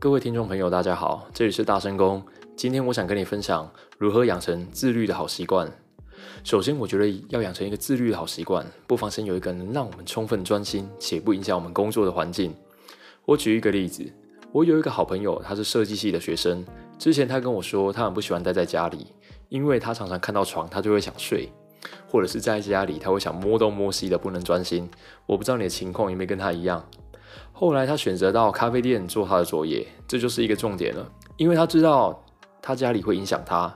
各位听众朋友，大家好，这里是大声公。今天我想跟你分享如何养成自律的好习惯。首先，我觉得要养成一个自律的好习惯，不妨先有一个能让我们充分专心且不影响我们工作的环境。我举一个例子，我有一个好朋友，他是设计系的学生。之前他跟我说，他很不喜欢待在家里，因为他常常看到床，他就会想睡，或者是在家里他会想摸东摸西的，不能专心。我不知道你的情况有没有跟他一样。后来他选择到咖啡店做他的作业，这就是一个重点了。因为他知道他家里会影响他，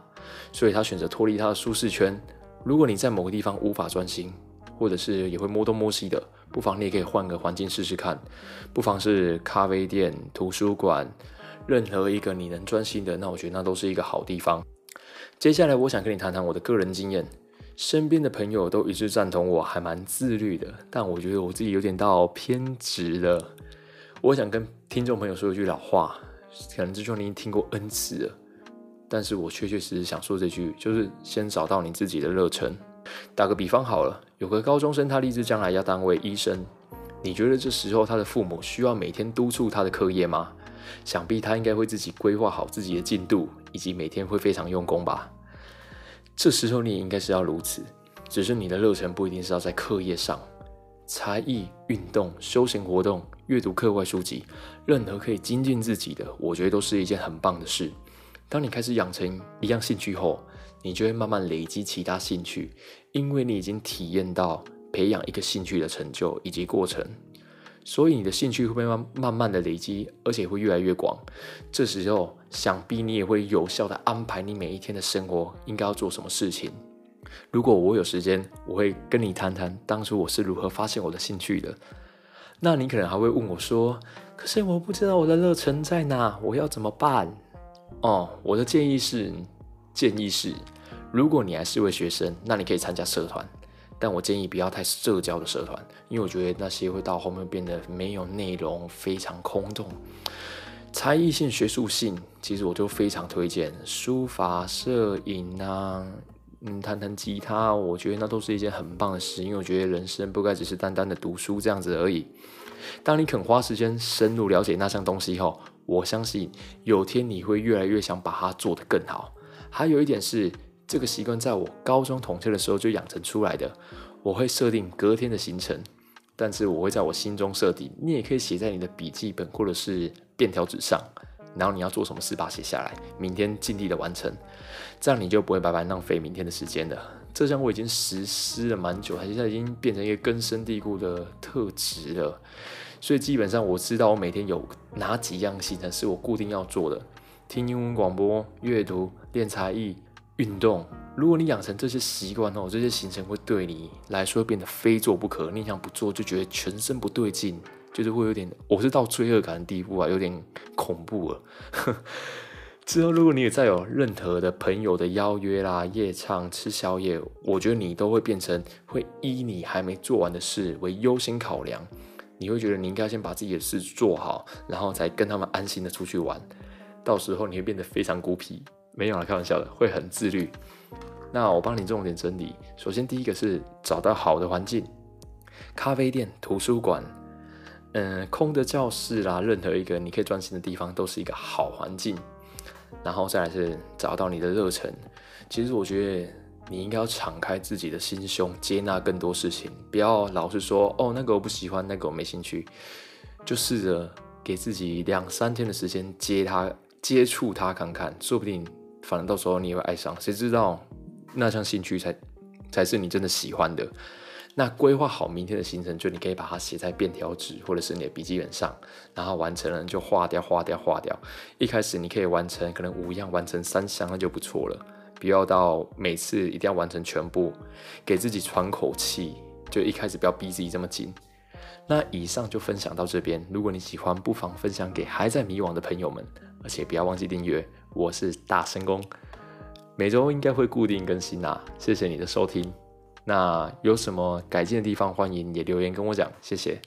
所以他选择脱离他的舒适圈。如果你在某个地方无法专心，或者是也会摸东摸西的，不妨你也可以换个环境试试看。不妨是咖啡店、图书馆，任何一个你能专心的，那我觉得那都是一个好地方。接下来我想跟你谈谈我的个人经验。身边的朋友都一致赞同我还蛮自律的，但我觉得我自己有点到偏执了。我想跟听众朋友说一句老话，可能这句话你已经听过 N 次了，但是我确确实实想说这句，就是先找到你自己的热忱。打个比方好了，有个高中生他立志将来要当位医生，你觉得这时候他的父母需要每天督促他的课业吗？想必他应该会自己规划好自己的进度，以及每天会非常用功吧。这时候你也应该是要如此，只是你的热忱不一定是要在课业上。才艺、运动、休闲活动、阅读课外书籍，任何可以精进自己的，我觉得都是一件很棒的事。当你开始养成一样兴趣后，你就会慢慢累积其他兴趣，因为你已经体验到培养一个兴趣的成就以及过程，所以你的兴趣会慢慢慢的累积，而且会越来越广。这时候，想必你也会有效的安排你每一天的生活应该要做什么事情。如果我有时间，我会跟你谈谈当初我是如何发现我的兴趣的。那你可能还会问我说：“可是我不知道我的热忱在哪，我要怎么办？”哦，我的建议是，建议是，如果你还是位学生，那你可以参加社团，但我建议不要太社交的社团，因为我觉得那些会到后面变得没有内容，非常空洞。才艺性、学术性，其实我就非常推荐书法、摄影啊。嗯，弹弹吉他，我觉得那都是一件很棒的事，因为我觉得人生不该只是单单的读书这样子而已。当你肯花时间深入了解那项东西后，我相信有天你会越来越想把它做得更好。还有一点是，这个习惯在我高中统测的时候就养成出来的。我会设定隔天的行程，但是我会在我心中设定，你也可以写在你的笔记本或者是便条纸上。然后你要做什么事，把它写下来，明天尽力的完成，这样你就不会白白浪费明天的时间了。这项我已经实施了蛮久，它现在已经变成一个根深蒂固的特质了。所以基本上我知道我每天有哪几样行程是我固定要做的：听英文广播、阅读、练才艺、运动。如果你养成这些习惯后，这些行程会对你来说变得非做不可。你想不做就觉得全身不对劲。就是会有点，我是到罪恶感的地步啊，有点恐怖了。之后，如果你也再有任何的朋友的邀约啦、夜唱、吃宵夜，我觉得你都会变成会依你还没做完的事为优先考量。你会觉得你应该先把自己的事做好，然后才跟他们安心的出去玩。到时候你会变得非常孤僻，没有了，开玩笑的，会很自律。那我帮你重点整理，首先第一个是找到好的环境，咖啡店、图书馆。嗯，空的教室啦，任何一个你可以专心的地方，都是一个好环境。然后再来是找到你的热忱。其实我觉得你应该要敞开自己的心胸，接纳更多事情，不要老是说哦，那个我不喜欢，那个我没兴趣。就试着给自己两三天的时间接他，接触他看看，说不定反正到时候你也会爱上。谁知道那项兴趣才才是你真的喜欢的。那规划好明天的行程，就你可以把它写在便条纸或者是你的笔记本上，然后完成了就划掉、划掉、划掉。一开始你可以完成可能五样，完成三项那就不错了。不要到每次一定要完成全部，给自己喘口气。就一开始不要逼自己这么紧。那以上就分享到这边，如果你喜欢，不妨分享给还在迷惘的朋友们，而且不要忘记订阅。我是大神公，每周应该会固定更新啊。谢谢你的收听。那有什么改进的地方，欢迎也留言跟我讲，谢谢。